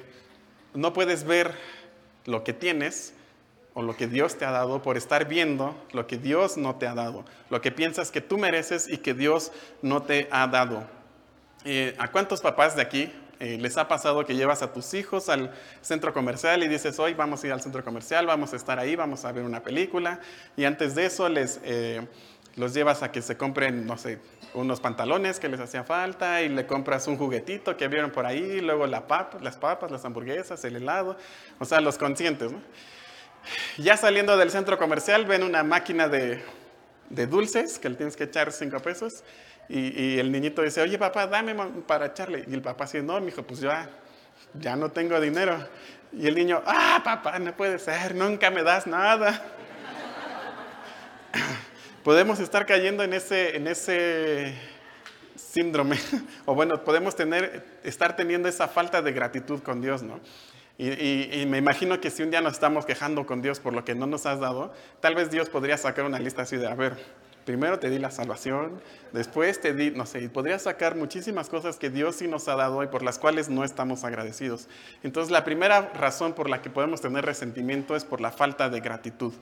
no puedes ver lo que tienes o lo que Dios te ha dado por estar viendo lo que Dios no te ha dado, lo que piensas que tú mereces y que Dios no te ha dado. Eh, ¿A cuántos papás de aquí eh, les ha pasado que llevas a tus hijos al centro comercial y dices, hoy vamos a ir al centro comercial, vamos a estar ahí, vamos a ver una película, y antes de eso les, los llevas a que se compren, no sé, unos pantalones que les hacía falta y le compras un juguetito que vieron por ahí, luego la las papas, las hamburguesas, el helado, o sea, los conscientes. Ya saliendo del centro comercial ven una máquina de, dulces que le tienes que echar cinco pesos y, el niñito dice, oye papá, dame para echarle. Y el papá dice, no, hijo, pues ya, ya no tengo dinero. Y el niño, ah, papá, no puede ser, nunca me das nada podemos estar cayendo en ese, en ese síndrome, o bueno, podemos tener, estar teniendo esa falta de gratitud con Dios, ¿no? Y, me imagino que si un día nos estamos quejando con Dios por lo que no nos has dado, tal vez Dios podría sacar una lista así de, a ver, primero te di la salvación, después te di, no sé, y podría sacar muchísimas cosas que Dios sí nos ha dado y por las cuales no estamos agradecidos. Entonces, la primera razón por la que podemos tener resentimiento es por la falta de gratitud.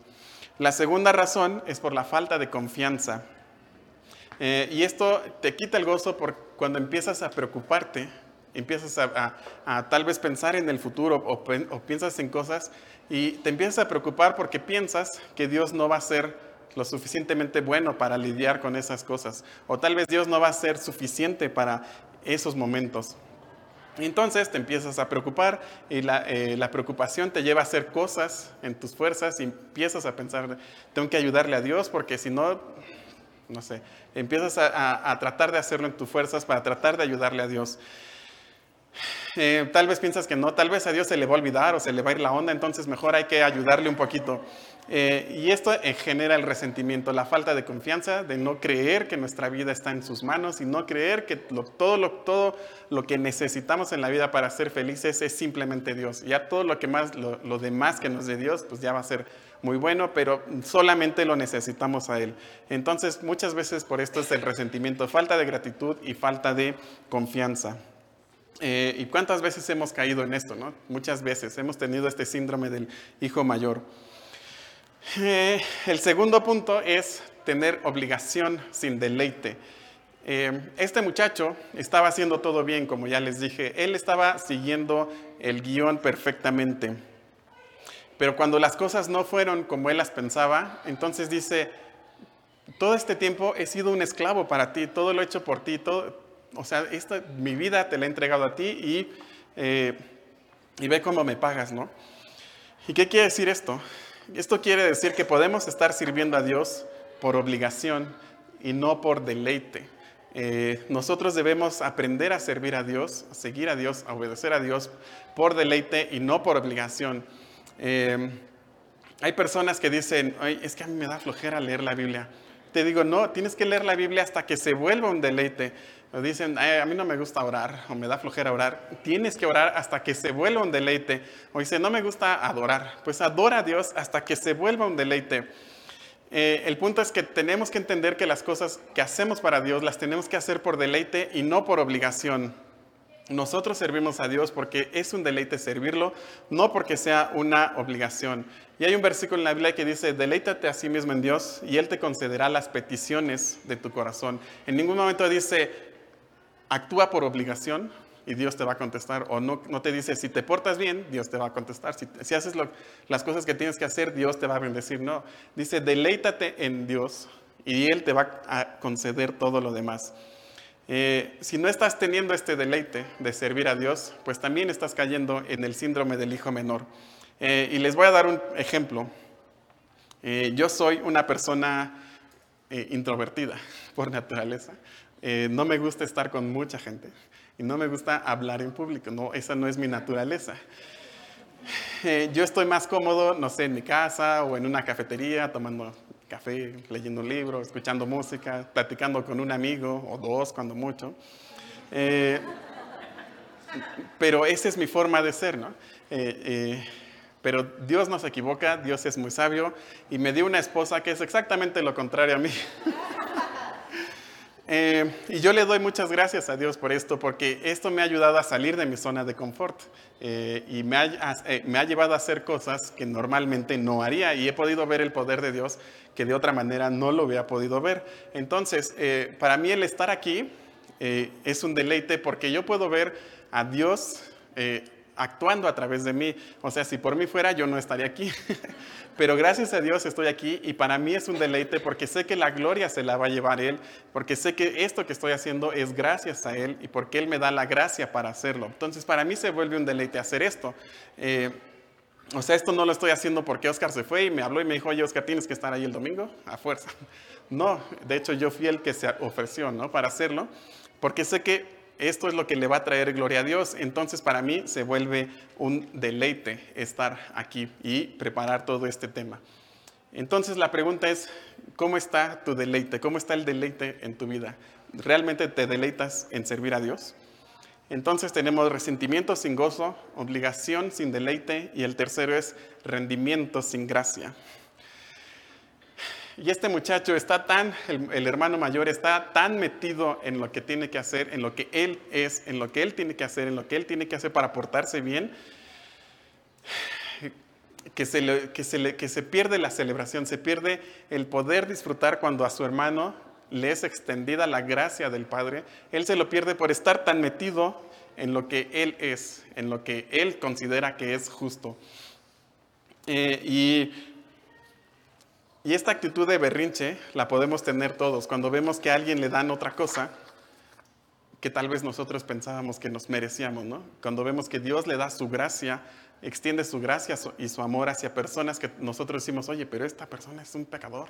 La segunda razón es por la falta de confianza. Eh, y esto te quita el gozo cuando empiezas a preocuparte, empiezas a, tal vez pensar en el futuro o, piensas en cosas y te empiezas a preocupar porque piensas que Dios no va a ser lo suficientemente bueno para lidiar con esas cosas. O tal vez Dios no va a ser suficiente para esos momentos. Entonces te empiezas a preocupar y eh, la, preocupación te lleva a hacer cosas en tus fuerzas y empiezas a pensar, tengo que ayudarle a Dios porque si no, no sé, empiezas a, tratar de hacerlo en tus fuerzas para tratar de ayudarle a Dios. Eh, tal vez piensas que no, tal vez a Dios se le va a olvidar o se le va a ir la onda, entonces mejor hay que ayudarle un poquito. Eh, y esto genera el resentimiento, la falta de confianza, de no creer que nuestra vida está en sus manos y no creer que todo, lo, todo lo que necesitamos en la vida para ser felices es simplemente Dios. Ya todo lo, que más, lo, demás que nos dé Dios, pues ya va a ser muy bueno, pero solamente lo necesitamos a Él. Entonces, muchas veces por esto es el resentimiento, falta de gratitud y falta de confianza. Eh, ¿Y cuántas veces hemos caído en esto? ¿no? Muchas veces hemos tenido este síndrome del hijo mayor. Eh, el segundo punto es tener obligación sin deleite. Eh, este muchacho estaba haciendo todo bien, como ya les dije. Él estaba siguiendo el guion perfectamente. Pero cuando las cosas no fueron como él las pensaba, entonces dice, todo este tiempo he sido un esclavo para ti, todo lo he hecho por ti, todo, o sea, mi vida te la he entregado a ti y, eh, y ve cómo me pagas, ¿no? ¿Y qué quiere decir esto? Esto quiere decir que podemos estar sirviendo a Dios por obligación y no por deleite. Eh, nosotros debemos aprender a servir a Dios, a seguir a Dios, a obedecer a Dios por deleite y no por obligación. Eh, hay personas que dicen, es que a mí me da flojera leer la Biblia. Te digo, no, tienes que leer la Biblia hasta que se vuelva un deleite. O dicen, a mí no me gusta orar o me da flojera orar. Tienes que orar hasta que se vuelva un deleite. O dice, no me gusta adorar. Pues adora a Dios hasta que se vuelva un deleite. Eh, el punto es que tenemos que entender que las cosas que hacemos para Dios las tenemos que hacer por deleite y no por obligación. Nosotros servimos a Dios porque es un deleite servirlo, no porque sea una obligación. Y hay un versículo en la Biblia que dice, deleítate a sí mismo en Dios y Él te concederá las peticiones de tu corazón. En ningún momento dice, actúa por obligación y Dios te va a contestar. O no, no te dice, si te portas bien, Dios te va a contestar. Si, haces las cosas que tienes que hacer, Dios te va a bendecir. No, dice, deleítate en Dios y Él te va a conceder todo lo demás. Eh, si no estás teniendo este deleite de servir a Dios, pues también estás cayendo en el síndrome del hijo menor. Eh, y les voy a dar un ejemplo. Eh, yo soy una persona introvertida por naturaleza. Eh, no me gusta estar con mucha gente. y no me gusta hablar en público, no, esa no es mi naturaleza. Eh, yo estoy más cómodo, no sé, en mi casa o en una cafetería tomando café, leyendo un libro, escuchando música, platicando con un amigo o dos cuando mucho. Eh, pero esa es mi forma de ser, ¿no? Pero Dios no se equivoca, Dios es muy sabio y me dio una esposa que es exactamente lo contrario a mí. Eh, y yo le doy muchas gracias a Dios por esto, porque esto me ha ayudado a salir de mi zona de confort eh, y me ha, eh, me ha, llevado a hacer cosas que normalmente no haría y he podido ver el poder de Dios que de otra manera no lo hubiera podido ver. Entonces, para mí el estar aquí es un deleite porque yo puedo ver a Dios actuando a través de mí. O sea, si por mí fuera, yo no estaría aquí. Pero gracias a Dios estoy aquí y para mí es un deleite porque sé que la gloria se la va a llevar Él, porque sé que esto que estoy haciendo es gracias a Él y porque Él me da la gracia para hacerlo. Entonces, para mí se vuelve un deleite hacer esto. Eh, o sea, esto no lo estoy haciendo porque Oscar se fue y me habló y me dijo, oye, Oscar, tienes que estar ahí el domingo, a fuerza. No, de hecho yo fui el que se ofreció, ¿no? Para hacerlo, porque sé que esto es lo que le va a traer gloria a Dios. Entonces para mí se vuelve un deleite estar aquí y preparar todo este tema. Entonces la pregunta es, ¿cómo está tu deleite? ¿Cómo está el deleite en tu vida? ¿Realmente te deleitas en servir a Dios? Entonces tenemos resentimiento sin gozo, obligación sin deleite y el tercero es rendimiento sin gracia. Y este muchacho está tan, el, hermano mayor está tan metido en lo que tiene que hacer, en lo que él es, en lo que él tiene que hacer, en lo que él tiene que hacer para portarse bien, que se, que se, que se pierde la celebración, se pierde el poder disfrutar cuando a su hermano le es extendida la gracia del Padre. Él se lo pierde por estar tan metido en lo que él es, en lo que él considera que es justo. Eh, y y esta actitud de berrinche la podemos tener todos cuando vemos que a alguien le dan otra cosa que tal vez nosotros pensábamos que nos merecíamos, ¿no? Cuando vemos que Dios le da su gracia, extiende su gracia y su amor hacia personas que nosotros decimos, oye, pero esta persona es un pecador.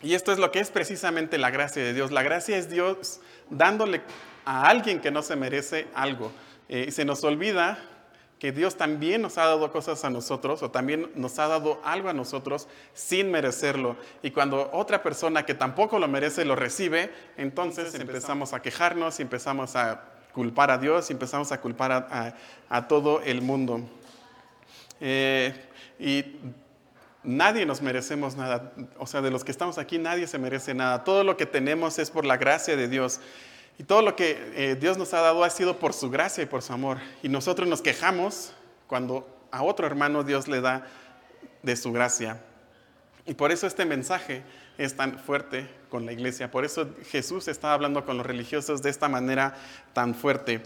Y esto es lo que es precisamente la gracia de Dios. La gracia es Dios dándole a alguien que no se merece algo. Eh, se nos olvida que Dios también nos ha dado cosas a nosotros o también nos ha dado algo a nosotros sin merecerlo. Y cuando otra persona que tampoco lo merece lo recibe, entonces empezamos a quejarnos y empezamos a culpar a Dios y empezamos a culpar a, todo el mundo. Eh, y nadie nos merecemos nada. O sea, de los que estamos aquí, nadie se merece nada. Todo lo que tenemos es por la gracia de Dios. Y todo lo que eh, Dios nos ha dado ha sido por su gracia y por su amor. Y nosotros nos quejamos cuando a otro hermano Dios le da de su gracia. Y por eso este mensaje es tan fuerte con la iglesia. Por eso Jesús está hablando con los religiosos de esta manera tan fuerte.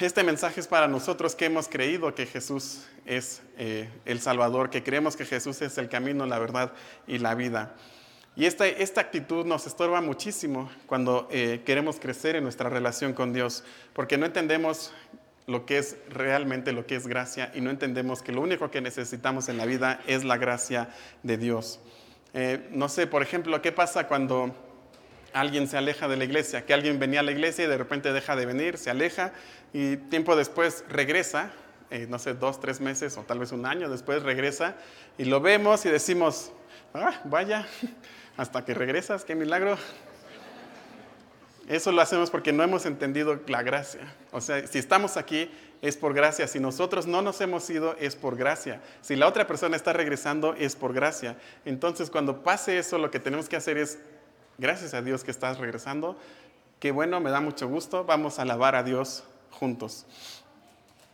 Este mensaje es para nosotros que hemos creído que Jesús es eh, el Salvador, que creemos que Jesús es el camino, la verdad y la vida. Y esta, esta actitud nos estorba muchísimo cuando eh, queremos crecer en nuestra relación con Dios, porque no entendemos lo que es realmente lo que es gracia y no entendemos que lo único que necesitamos en la vida es la gracia de Dios. Eh, no sé, por ejemplo, ¿qué pasa cuando alguien se aleja de la iglesia? Que alguien venía a la iglesia y de repente deja de venir, se aleja y tiempo después regresa, eh, no sé, dos, tres meses o tal vez un año después regresa y lo vemos y decimos, ah, vaya, hasta que regresas, qué milagro. Eso lo hacemos porque no hemos entendido la gracia. O sea, si estamos aquí es por gracia. Si nosotros no nos hemos ido es por gracia. Si la otra persona está regresando es por gracia. Entonces, cuando pase eso, lo que tenemos que hacer es, gracias a Dios que estás regresando. Qué bueno, me da mucho gusto. Vamos a alabar a Dios juntos.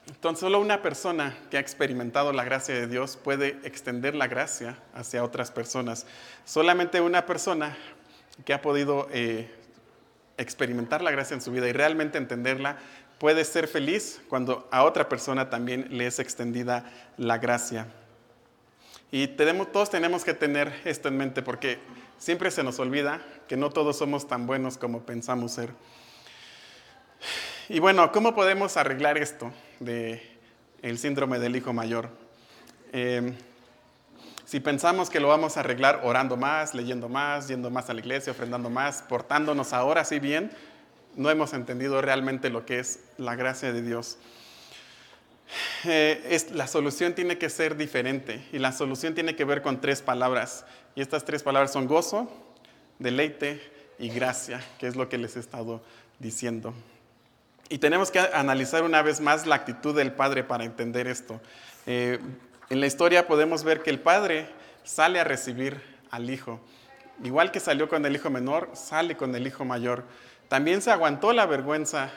Entonces, solo una persona que ha experimentado la gracia de Dios puede extender la gracia hacia otras personas. Solamente una persona que ha podido eh, experimentar la gracia en su vida y realmente entenderla puede ser feliz cuando a otra persona también le es extendida la gracia. Y tenemos, todos tenemos que tener esto en mente porque siempre se nos olvida que no todos somos tan buenos como pensamos ser. Y bueno, ¿cómo podemos arreglar esto de el síndrome del hijo mayor? Em, Si pensamos que lo vamos a arreglar orando más, leyendo más, yendo más a la iglesia, ofrendando más, portándonos ahora sí bien, no hemos entendido realmente lo que es la gracia de Dios. Eh, la solución tiene que ser diferente y la solución tiene que ver con tres palabras. Y estas tres palabras son gozo, deleite y gracia, que es lo que les he estado diciendo. Y tenemos que analizar una vez más la actitud del Padre para entender esto. Eh, en la historia podemos ver que el Padre sale a recibir al Hijo. Igual que salió con el Hijo menor, sale con el Hijo mayor. También se aguantó la vergüenza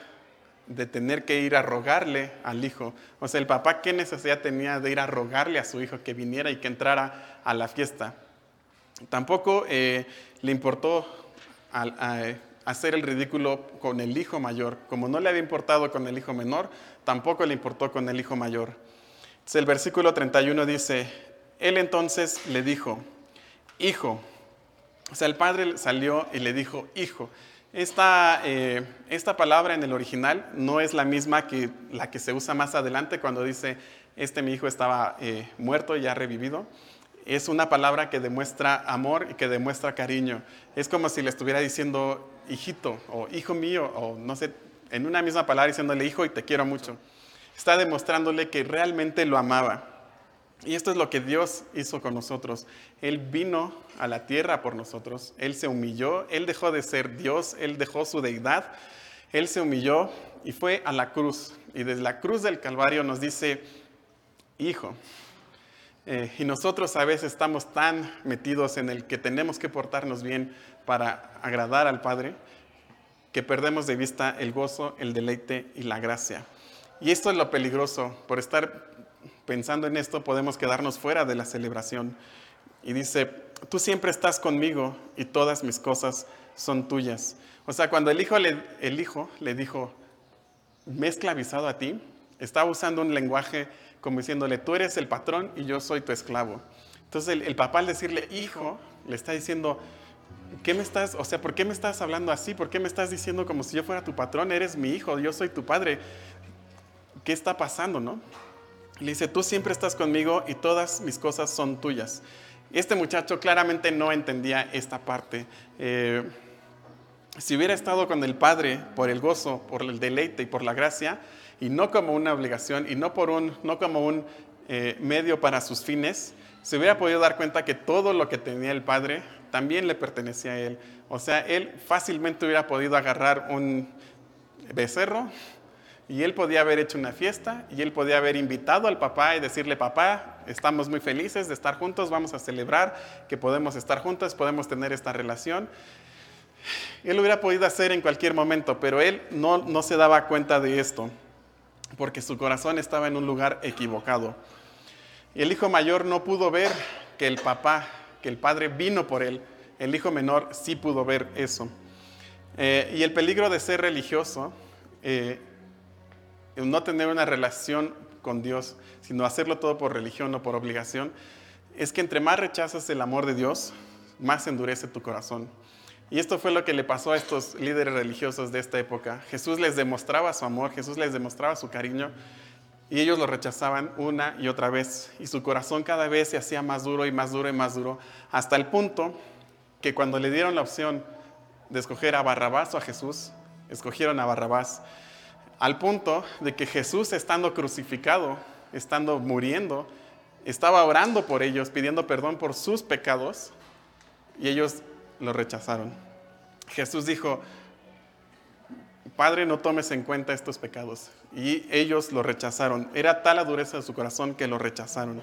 de tener que ir a rogarle al hijo. O sea, el papá qué necesidad tenía de ir a rogarle a su hijo que viniera y que entrara a la fiesta. Tampoco eh, le importó hacer el ridículo con el hijo mayor. Como no le había importado con el hijo menor, tampoco le importó con el hijo mayor. El versículo 31 dice, él entonces le dijo, hijo. O sea, el padre salió y le dijo, hijo. Esta, eh, esta, palabra en el original no es la misma que la que se usa más adelante cuando dice, este mi hijo estaba eh, muerto y ha revivido. Es una palabra que demuestra amor y que demuestra cariño. Es como si le estuviera diciendo hijito o hijo mío o no sé, en una misma palabra diciéndole hijo y te quiero mucho. Está demostrándole que realmente lo amaba. Y esto es lo que Dios hizo con nosotros. Él vino a la tierra por nosotros. Él se humilló. Él dejó de ser Dios. Él dejó su deidad. Él se humilló y fue a la cruz. Y desde la cruz del Calvario nos dice, hijo. Eh, y nosotros a veces estamos tan metidos en el que tenemos que portarnos bien para agradar al Padre que perdemos de vista el gozo, el deleite y la gracia. Y esto es lo peligroso, por estar pensando en esto podemos quedarnos fuera de la celebración. Y dice, tú siempre estás conmigo y todas mis cosas son tuyas. O sea, cuando el hijo le, el hijo le dijo, me he esclavizado a ti, estaba usando un lenguaje como diciéndole, tú eres el patrón y yo soy tu esclavo. Entonces el, el papá al decirle, hijo, le está diciendo, ¿qué me estás, o sea, por qué me estás hablando así? ¿Por qué me estás diciendo como si yo fuera tu patrón? Eres mi hijo, yo soy tu padre. ¿Qué está pasando, no? Le dice, tú siempre estás conmigo y todas mis cosas son tuyas. Este muchacho claramente no entendía esta parte. Eh, si hubiera estado con el Padre por el gozo, por el deleite y por la gracia, y no como una obligación, y no, por un, no como un eh, medio para sus fines, se hubiera podido dar cuenta que todo lo que tenía el Padre también le pertenecía a él. O sea, él fácilmente hubiera podido agarrar un becerro, y él podía haber hecho una fiesta y él podía haber invitado al papá y decirle, papá, estamos muy felices de estar juntos, vamos a celebrar que podemos estar juntos, podemos tener esta relación. Él lo hubiera podido hacer en cualquier momento, pero él no, no se daba cuenta de esto, porque su corazón estaba en un lugar equivocado. Y el hijo mayor no pudo ver que el papá, que el padre vino por él. El hijo menor sí pudo ver eso. Eh, y el peligro de ser religioso eh, no tener una relación con Dios, sino hacerlo todo por religión o por obligación, es que entre más rechazas el amor de Dios, más endurece tu corazón. Y esto fue lo que le pasó a estos líderes religiosos de esta época. Jesús les demostraba su amor, Jesús les demostraba su cariño, y ellos lo rechazaban una y otra vez. Y su corazón cada vez se hacía más duro y más duro y más duro, hasta el punto que cuando le dieron la opción de escoger a Barrabás o a Jesús, escogieron a Barrabás al punto de que Jesús estando crucificado, estando muriendo, estaba orando por ellos, pidiendo perdón por sus pecados, y ellos lo rechazaron. Jesús dijo, Padre, no tomes en cuenta estos pecados. Y ellos lo rechazaron. Era tal la dureza de su corazón que lo rechazaron.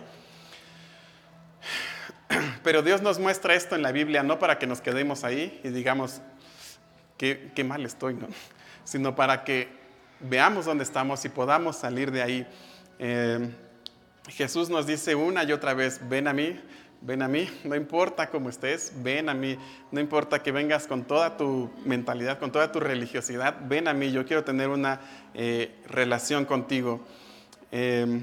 Pero Dios nos muestra esto en la Biblia no para que nos quedemos ahí y digamos, qué, mal estoy, ¿no? sino para que veamos dónde estamos y podamos salir de ahí. Eh, Jesús nos dice una y otra vez, ven a mí, ven a mí, no importa cómo estés, ven a mí, no importa que vengas con toda tu mentalidad, con toda tu religiosidad, ven a mí, yo quiero tener una eh, relación contigo. Eh,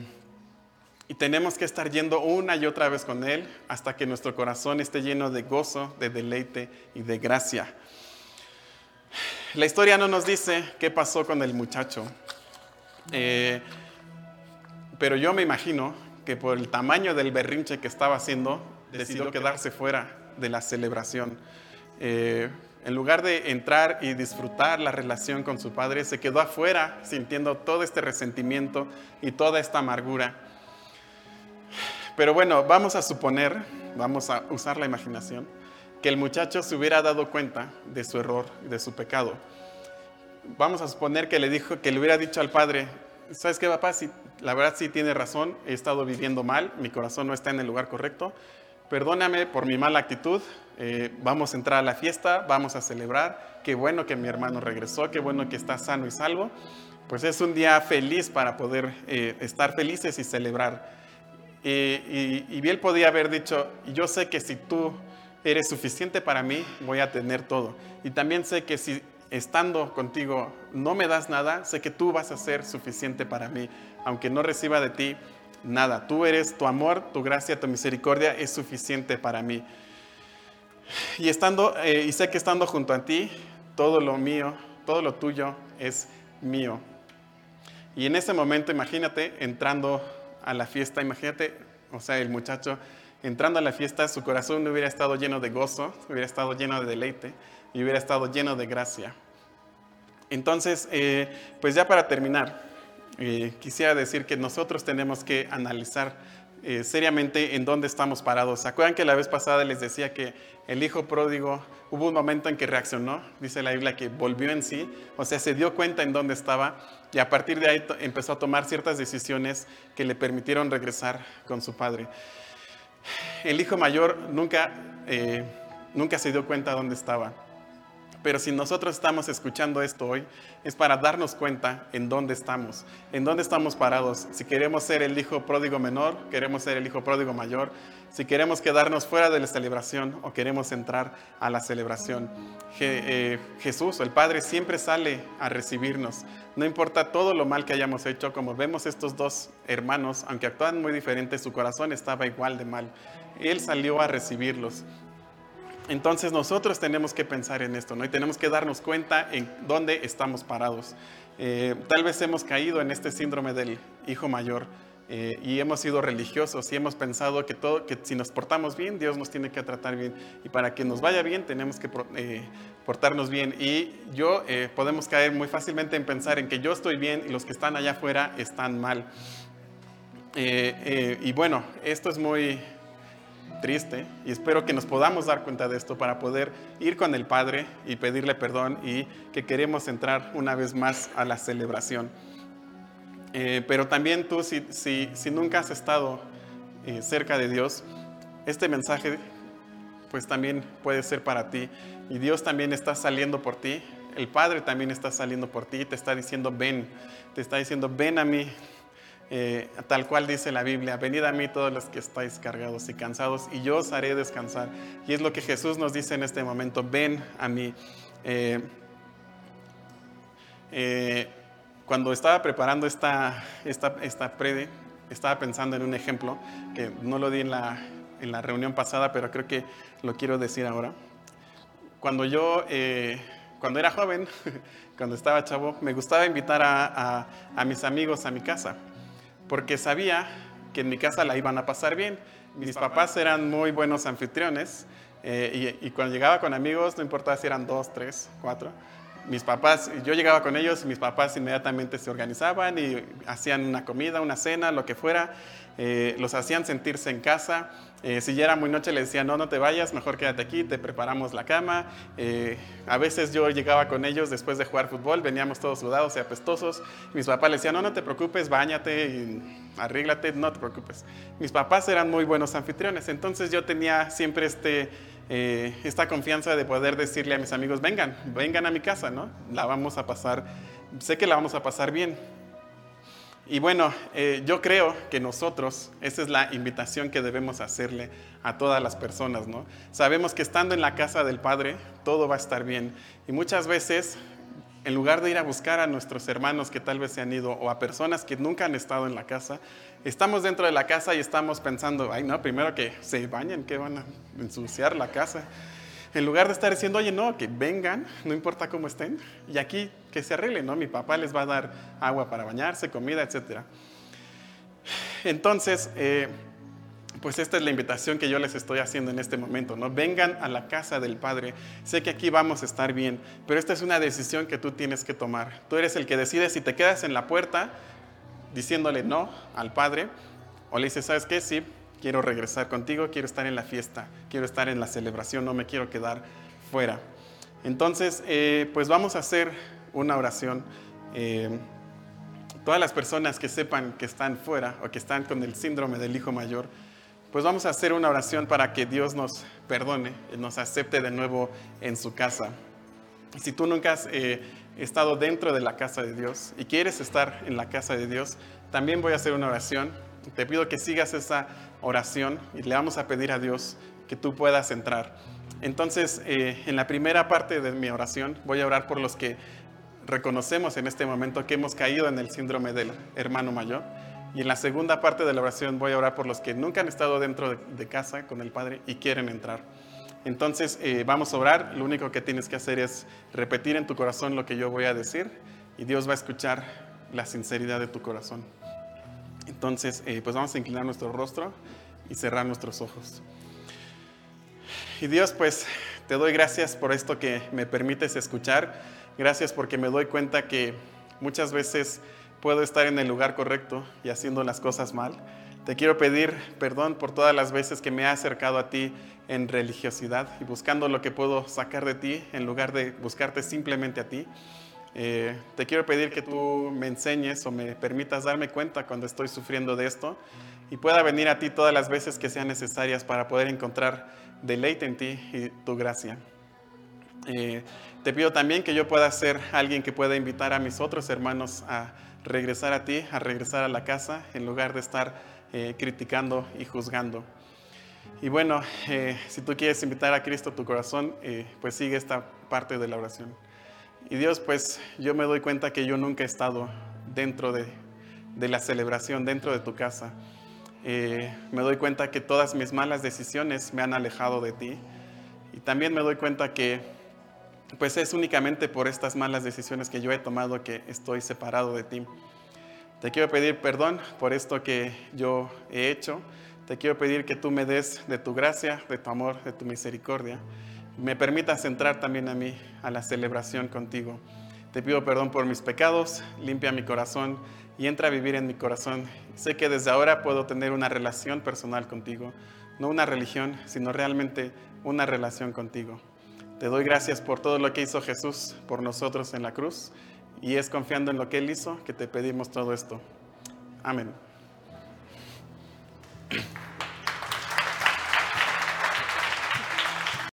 y tenemos que estar yendo una y otra vez con Él hasta que nuestro corazón esté lleno de gozo, de deleite y de gracia. La historia no nos dice qué pasó con el muchacho, eh, pero yo me imagino que por el tamaño del berrinche que estaba haciendo, decidió quedarse fuera de la celebración. Eh, en lugar de entrar y disfrutar la relación con su padre, se quedó afuera sintiendo todo este resentimiento y toda esta amargura. Pero bueno, vamos a suponer, vamos a usar la imaginación, que el muchacho se hubiera dado cuenta de su error, de su pecado. Vamos a suponer que le dijo, que le hubiera dicho al padre, ¿sabes qué, papá? Si, la verdad sí tiene razón, he estado viviendo mal, mi corazón no está en el lugar correcto, perdóname por mi mala actitud, eh, vamos a entrar a la fiesta, vamos a celebrar, qué bueno que mi hermano regresó, qué bueno que está sano y salvo, pues es un día feliz para poder eh, estar felices y celebrar. y, y bien podía haber dicho, yo sé que si tú eres suficiente para mí, voy a tener todo. Y también sé que si estando contigo no me das nada, sé que tú vas a ser suficiente para mí, aunque no reciba de ti nada. Tú eres tu amor, tu gracia, tu misericordia es suficiente para mí. Y estando eh, y sé que estando junto a ti, todo lo mío, todo lo tuyo es mío. Y en ese momento, imagínate entrando a la fiesta, imagínate, o sea, el muchacho entrando a la fiesta, su corazón hubiera estado lleno de gozo, hubiera estado lleno de deleite y hubiera estado lleno de gracia. Entonces, eh, pues ya para terminar, eh, quisiera decir que nosotros tenemos que analizar eh, seriamente en dónde estamos parados. ¿Se acuerdan que la vez pasada les decía que el hijo pródigo hubo un momento en que reaccionó? Dice la Biblia que volvió en sí, o sea, se dio cuenta en dónde estaba y a partir de ahí empezó a tomar ciertas decisiones que le permitieron regresar con su padre. El hijo mayor nunca, eh, nunca se dio cuenta dónde estaba. Pero si nosotros estamos escuchando esto hoy, es para darnos cuenta en dónde estamos, en dónde estamos parados. Si queremos ser el hijo pródigo menor, queremos ser el hijo pródigo mayor, si queremos quedarnos fuera de la celebración o queremos entrar a la celebración. Eh, Jesús, el Padre, siempre sale a recibirnos. No importa todo lo mal que hayamos hecho, como vemos estos dos hermanos, aunque actúan muy diferentes, su corazón estaba igual de mal. Él salió a recibirlos. Entonces nosotros tenemos que pensar en esto, ¿no? Y tenemos que darnos cuenta en dónde estamos parados. Eh, tal vez hemos caído en este síndrome del hijo mayor eh, y hemos sido religiosos y hemos pensado que, todo, que si nos portamos bien, Dios nos tiene que tratar bien. Y para que nos vaya bien, tenemos que eh, portarnos bien. Y yo podemos caer muy fácilmente en pensar en que yo estoy bien y los que están allá afuera están mal. y bueno, esto es muy triste y espero que nos podamos dar cuenta de esto para poder ir con el Padre y pedirle perdón y que queremos entrar una vez más a la celebración. Eh, pero también tú, si, si, si nunca has estado eh, cerca de Dios, este mensaje pues también puede ser para ti y Dios también está saliendo por ti. El Padre también está saliendo por ti te está diciendo, ven, te está diciendo, ven a mí, eh, tal cual dice la Biblia, venid a mí todos los que estáis cargados y cansados y yo os haré descansar. Y es lo que Jesús nos dice en este momento, ven a mí. Eh, eh, cuando estaba preparando esta, esta, esta prede, estaba pensando en un ejemplo que no lo di en la, en la reunión pasada, pero creo que lo quiero decir ahora. Cuando yo, cuando era joven, cuando estaba chavo, me gustaba invitar a, a mis amigos a mi casa porque sabía que en mi casa la iban a pasar bien. Mis papás eran muy buenos anfitriones eh, y, cuando llegaba con amigos, no importaba si eran dos, tres, cuatro, mis papás, yo llegaba con ellos y mis papás inmediatamente se organizaban y hacían una comida, una cena, lo que fuera, eh, los hacían sentirse en casa eh, si ya era muy noche, le decía, no, no te vayas, mejor quédate aquí, te preparamos la cama. Eh, a veces yo llegaba con ellos después de jugar fútbol, veníamos todos sudados y apestosos. Mis papás le decían, no, no te preocupes, bañate y arríglate, no te preocupes. Mis papás eran muy buenos anfitriones, entonces yo tenía siempre este, esta confianza de poder decirle a mis amigos, vengan, vengan a mi casa, ¿no? La vamos a pasar, sé que la vamos a pasar bien. Y bueno, eh, yo creo que nosotros, esa es la invitación que debemos hacerle a todas las personas, ¿no? Sabemos que estando en la casa del Padre, todo va a estar bien. Y muchas veces, en lugar de ir a buscar a nuestros hermanos que tal vez se han ido o a personas que nunca han estado en la casa, estamos dentro de la casa y estamos pensando, ay, no, primero que se bañen, que van a ensuciar la casa. En lugar de estar diciendo, oye, no, que vengan, no importa cómo estén, y aquí que se arreglen, ¿no? Mi papá les va a dar agua para bañarse, comida, etc. Entonces, eh, pues esta es la invitación que yo les estoy haciendo en este momento, ¿no? Vengan a la casa del Padre. Sé que aquí vamos a estar bien, pero esta es una decisión que tú tienes que tomar. Tú eres el que decide si te quedas en la puerta diciéndole no al Padre o le dices, ¿sabes qué? Sí, quiero regresar contigo, quiero estar en la fiesta, quiero estar en la celebración, no me quiero quedar fuera. Entonces, eh, pues vamos a hacer una oración. Eh, todas las personas que sepan que están fuera o que están con el síndrome del hijo mayor, pues vamos a hacer una oración para que Dios nos perdone, nos acepte de nuevo en su casa. Si tú nunca has eh, estado dentro de la casa de Dios y quieres estar en la casa de Dios, también voy a hacer una oración. Te pido que sigas esa oración y le vamos a pedir a Dios que tú puedas entrar. Entonces, eh, en la primera parte de mi oración voy a orar por los que reconocemos en este momento que hemos caído en el síndrome del hermano mayor. Y en la segunda parte de la oración voy a orar por los que nunca han estado dentro de, casa con el Padre y quieren entrar. Entonces eh, vamos a orar, lo único que tienes que hacer es repetir en tu corazón lo que yo voy a decir y Dios va a escuchar la sinceridad de tu corazón. Entonces, eh, pues vamos a inclinar nuestro rostro y cerrar nuestros ojos. Y Dios, pues te doy gracias por esto que me permites escuchar. Gracias porque me doy cuenta que muchas veces puedo estar en el lugar correcto y haciendo las cosas mal. Te quiero pedir perdón por todas las veces que me he acercado a ti en religiosidad y buscando lo que puedo sacar de ti en lugar de buscarte simplemente a ti. Eh, te quiero pedir que tú me enseñes o me permitas darme cuenta cuando estoy sufriendo de esto y pueda venir a ti todas las veces que sean necesarias para poder encontrar deleite en ti y tu gracia. Eh, te pido también que yo pueda ser alguien que pueda invitar a mis otros hermanos a regresar a ti, a regresar a la casa, en lugar de estar eh, criticando y juzgando. Y bueno, si tú quieres invitar a Cristo a tu corazón, pues sigue esta parte de la oración. Y Dios, pues yo me doy cuenta que yo nunca he estado dentro de, de la celebración, dentro de tu casa. me doy cuenta que todas mis malas decisiones me han alejado de ti. Y también me doy cuenta que pues es únicamente por estas malas decisiones que yo he tomado que estoy separado de ti. Te quiero pedir perdón por esto que yo he hecho. Te quiero pedir que tú me des de tu gracia, de tu amor, de tu misericordia. Me permitas entrar también a mí, a la celebración contigo. Te pido perdón por mis pecados, limpia mi corazón y entra a vivir en mi corazón. Sé que desde ahora puedo tener una relación personal contigo, no una religión, sino realmente una relación contigo. Te doy gracias por todo lo que hizo Jesús por nosotros en la cruz y es confiando en lo que Él hizo que te pedimos todo esto. Amén.